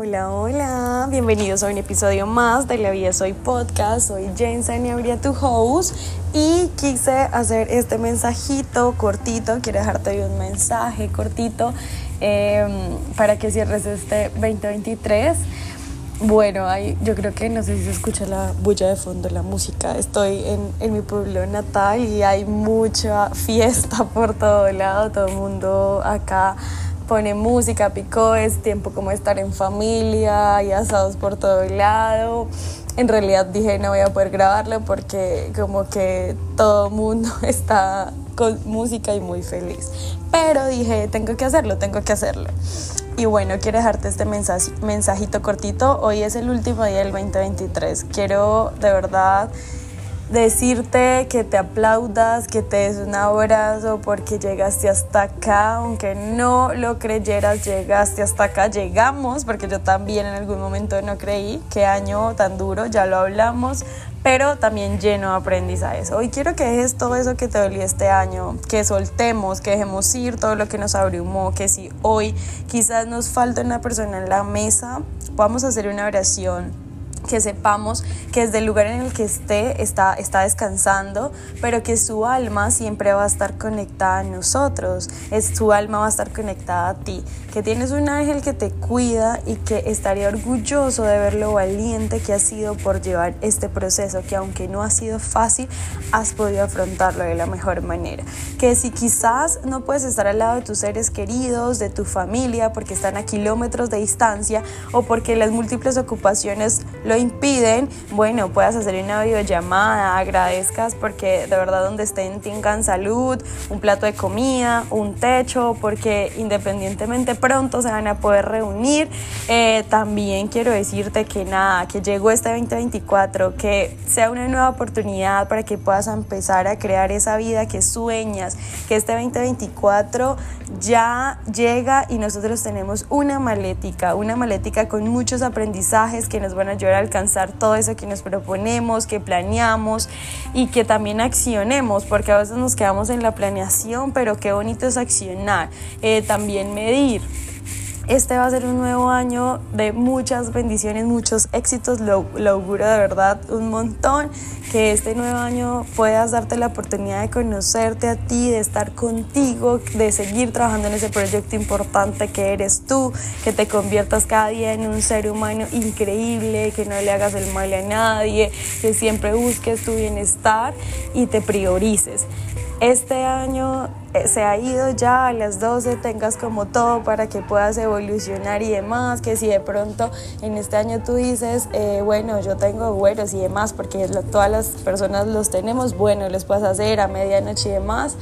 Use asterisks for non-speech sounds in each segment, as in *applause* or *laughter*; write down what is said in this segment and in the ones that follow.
Hola, hola, bienvenidos a un episodio más de La Vida Soy Podcast. Soy Jane Saniabria, tu host, y quise hacer este mensajito cortito. Quiero dejarte un mensaje cortito em, para que cierres este 2023. Bueno, yo creo que no sé si se escucha la bulla de fondo, la música. Estoy en, en mi pueblo natal y hay mucha fiesta por todo lado, todo el mundo acá pone música, picó, es tiempo como estar en familia y asados por todo lado. En realidad dije no voy a poder grabarlo porque como que todo el mundo *laughs* está con música y muy feliz. Pero dije, tengo que hacerlo, tengo que hacerlo. Y bueno, quiero dejarte este mensajito cortito. Hoy es el último día del 2023. Quiero de verdad decirte que te aplaudas, que te des un abrazo porque llegaste hasta acá, aunque no lo creyeras, llegaste hasta acá, llegamos, porque yo también en algún momento no creí, qué año tan duro, ya lo hablamos, pero también lleno de aprendizajes. Hoy quiero que dejes todo eso que te dolió este año, que soltemos, que dejemos ir todo lo que nos abrumó, que si hoy quizás nos falta una persona en la mesa, vamos a hacer una oración que sepamos que desde el lugar en el que esté está, está descansando, pero que su alma siempre va a estar conectada a nosotros, es, su alma va a estar conectada a ti, que tienes un ángel que te cuida y que estaría orgulloso de ver lo valiente que has sido por llevar este proceso, que aunque no ha sido fácil, has podido afrontarlo de la mejor manera. Que si quizás no puedes estar al lado de tus seres queridos, de tu familia, porque están a kilómetros de distancia o porque las múltiples ocupaciones lo impiden, bueno, puedas hacer una videollamada, agradezcas porque de verdad donde estén tengan salud, un plato de comida, un techo, porque independientemente pronto se van a poder reunir. Eh, también quiero decirte que nada, que llegó este 2024, que sea una nueva oportunidad para que puedas empezar a crear esa vida que sueñas, que este 2024 ya llega y nosotros tenemos una malética, una malética con muchos aprendizajes que nos van a ayudar alcanzar todo eso que nos proponemos, que planeamos y que también accionemos, porque a veces nos quedamos en la planeación, pero qué bonito es accionar, eh, también medir. Este va a ser un nuevo año de muchas bendiciones, muchos éxitos, lo, lo, auguro de verdad un montón, que este nuevo año puedas darte la oportunidad de conocerte a ti, de estar contigo, de seguir trabajando en ese proyecto importante que eres tú, que te conviertas cada día en un ser humano increíble, que no le hagas el mal a nadie, que siempre busques tu bienestar y te priorices. Este año se ha ido ya a las 12, tengas como todo para que puedas evolucionar y demás, que si de pronto en este año tú dices, eh, bueno, yo tengo güeros y demás, porque todas las personas los tenemos, bueno, les puedes hacer a medianoche y demás.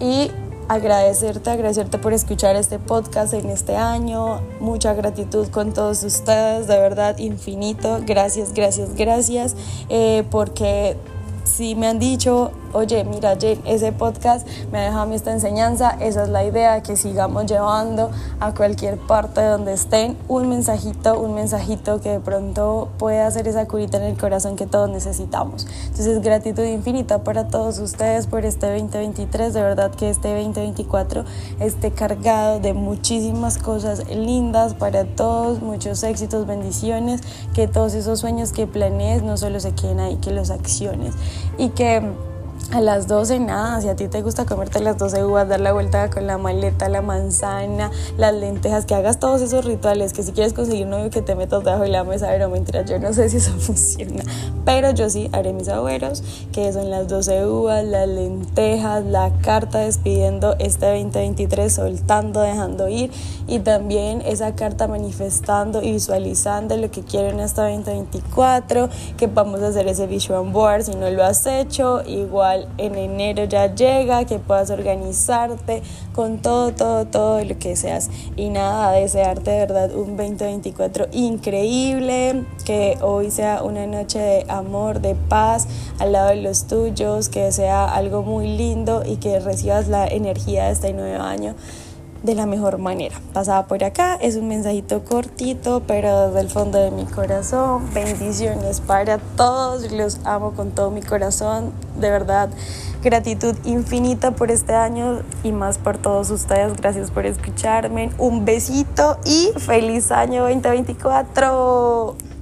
Y agradecerte, agradecerte por escuchar este podcast en este año. Mucha gratitud con todos ustedes, de verdad, infinito. Gracias, gracias, gracias, eh, porque si me han dicho, oye, mira, ese podcast me ha dejado a mí esta enseñanza, esa es la idea, que sigamos llevando a cualquier parte donde estén un mensajito, un mensajito que de pronto pueda hacer esa curita en el corazón que todos necesitamos. Entonces, gratitud infinita para todos ustedes por este 2023, de verdad que este 2024 esté cargado de muchísimas cosas lindas para todos, muchos éxitos, bendiciones, que todos esos sueños que planees no solo se queden ahí, que los acciones y que a las 12 nada, si a ti te gusta comerte las 12 uvas, dar la vuelta con la maleta, la manzana, las lentejas, que hagas todos esos rituales, que si quieres conseguir un novio que te metas debajo de la mesa, pero mentira, yo no sé si eso *laughs* funciona, pero yo sí haré mis abuelos, que son las 12 uvas, las lentejas, la carta despidiendo este 2023, soltando, dejando ir, y también esa carta manifestando y visualizando lo que quiero en este 2024, que vamos a hacer ese vision board, si no lo has hecho, igual en enero ya llega, que puedas organizarte con todo, todo, todo lo que seas. Y nada, desearte de verdad un 2024 increíble, que hoy sea una noche de amor, de paz al lado de los tuyos, que sea algo muy lindo y que recibas la energía de este nuevo año de la mejor manera. Pasaba por acá, es un mensajito cortito, pero desde el fondo de mi corazón, bendiciones para todos, los amo con todo mi corazón, de verdad. Gratitud infinita por este año y más por todos ustedes. Gracias por escucharme. Un besito y feliz año 2024.